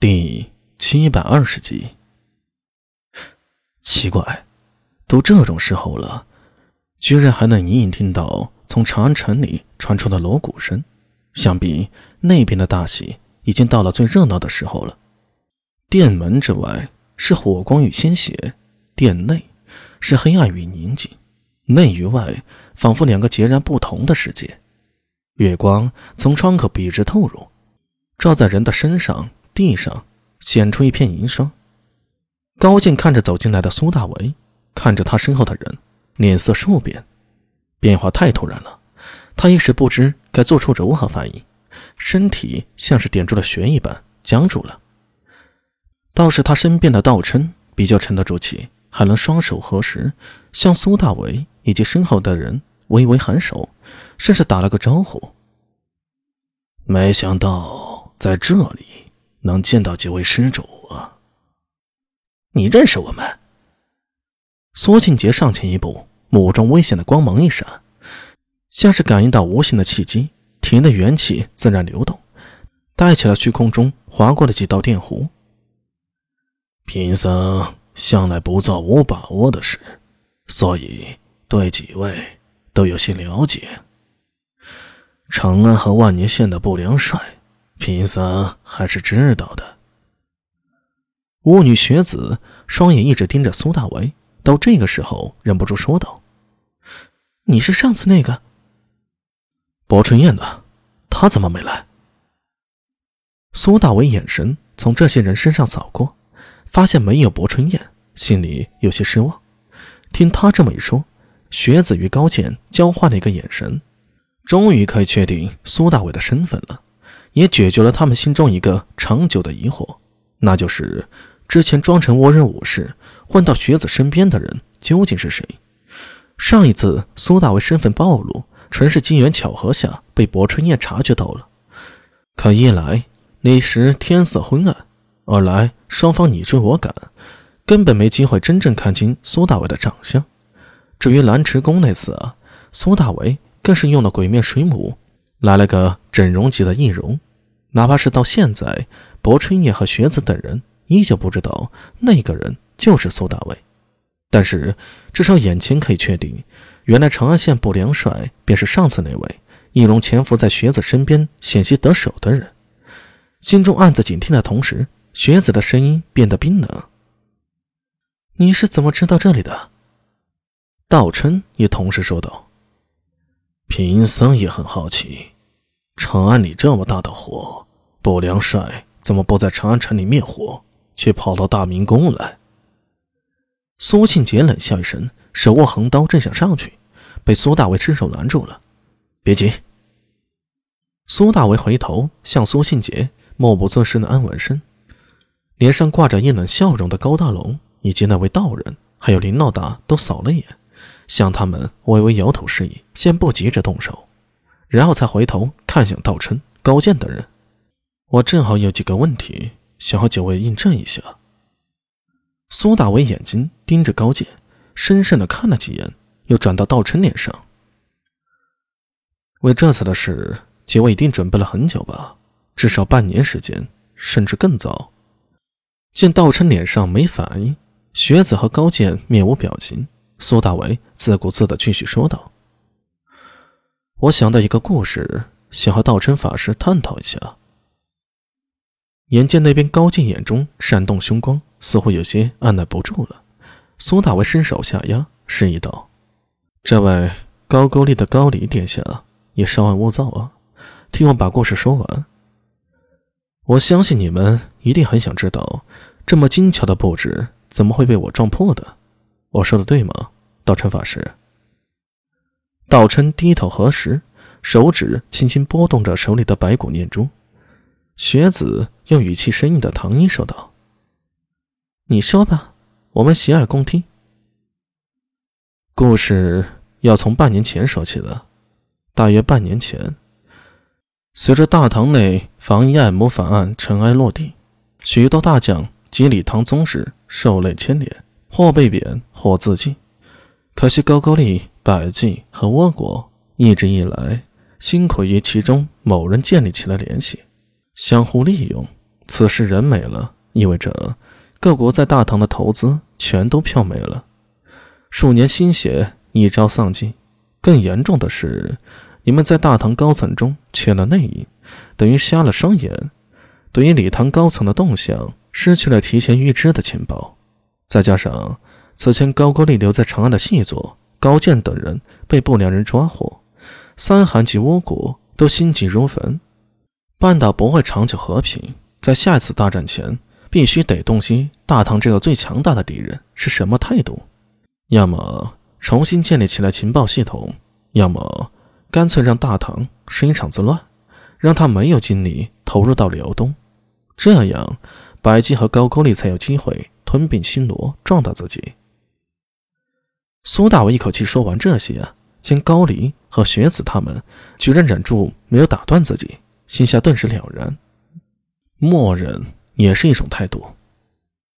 第七百二十集。奇怪，都这种时候了，居然还能隐隐听到从长安城里传出的锣鼓声，想必那边的大喜已经到了最热闹的时候了。殿门之外是火光与鲜血，殿内是黑暗与宁静，内与外仿佛两个截然不同的世界。月光从窗口笔直透入，照在人的身上。地上显出一片银霜。高进看着走进来的苏大为，看着他身后的人，脸色数变，变化太突然了，他一时不知该做出如何反应，身体像是点住了穴一般僵住了。倒是他身边的道琛比较沉得住气，还能双手合十，向苏大为以及身后的人微微颔首，甚至打了个招呼。没想到在这里。能见到几位施主啊？你认识我们？苏庆杰上前一步，目中危险的光芒一闪，像是感应到无形的契机，体内元气自然流动，带起了虚空中划过的几道电弧。贫僧向来不做无把握的事，所以对几位都有些了解。长安和万年县的不良帅。贫僧还是知道的。巫女学子双眼一直盯着苏大为，到这个时候忍不住说道：“你是上次那个薄春燕呢？他怎么没来？”苏大为眼神从这些人身上扫过，发现没有薄春燕，心里有些失望。听他这么一说，学子与高健交换了一个眼神，终于可以确定苏大伟的身份了。也解决了他们心中一个长久的疑惑，那就是之前装成倭人武士混到学子身边的人究竟是谁？上一次苏大为身份暴露，纯是机缘巧合下被薄春燕察觉到了。可一来那时天色昏暗，二来双方你追我赶，根本没机会真正看清苏大为的长相。至于蓝池宫那次啊，苏大为更是用了鬼面水母。来了个整容级的易容，哪怕是到现在，薄春叶和学子等人依旧不知道那个人就是苏大伟。但是至少眼前可以确定，原来长安县不良帅便是上次那位易容潜伏在学子身边险些得手的人。心中暗自警惕的同时，学子的声音变得冰冷：“你是怎么知道这里的？”道琛也同时说道。贫僧也很好奇，长安里这么大的火，不良帅怎么不在长安城里灭火，却跑到大明宫来？苏庆杰冷笑一声，手握横刀正想上去，被苏大为伸手拦住了。别急。苏大为回头向苏庆杰默不作声的安稳声，脸上挂着一冷笑容的高大龙以及那位道人，还有林老大都扫了眼。向他们微微摇头示意，先不急着动手，然后才回头看向道琛、高健等人。我正好有几个问题想和九位印证一下。苏大伟眼睛盯着高健，深深的看了几眼，又转到道琛脸上。为这次的事，几位一定准备了很久吧？至少半年时间，甚至更早。见道琛脸上没反应，学子和高健面无表情。苏大为自顾自地继续说道：“我想到一个故事，想和道真法师探讨一下。”眼见那边高进眼中闪动凶光，似乎有些按耐不住了。苏大为伸手下压，示意道：“这位高句丽的高丽殿下也稍安勿躁啊，听我把故事说完。我相信你们一定很想知道，这么精巧的布置怎么会被我撞破的。”我说的对吗，道琛法师？道琛低头核实，手指轻轻拨动着手里的白骨念珠。学子用语气生硬的唐音说道：“你说吧，我们洗耳恭听。”故事要从半年前说起的。大约半年前，随着大唐内防疫按摩法案尘埃落定，许多大将及礼堂宗室受累牵连。或被贬，或自尽。可惜高句丽、百济和倭国一直以来辛苦与其中某人建立起了联系，相互利用，此时人没了，意味着各国在大唐的投资全都票没了，数年心血一朝丧尽。更严重的是，你们在大唐高层中缺了内应，等于瞎了双眼，对于礼堂高层的动向失去了提前预知的情报。再加上此前高句丽留在长安的细作高渐等人被不良人抓获，三韩及倭国都心急如焚。半岛不会长久和平，在下一次大战前，必须得洞悉大唐这个最强大的敌人是什么态度，要么重新建立起来情报系统，要么干脆让大唐生一场子乱，让他没有精力投入到辽东，这样百济和高句丽才有机会吞并新罗，壮大自己。苏大伟一口气说完这些，见高黎和雪子他们居然忍住没有打断自己。心下顿时了然，默认也是一种态度。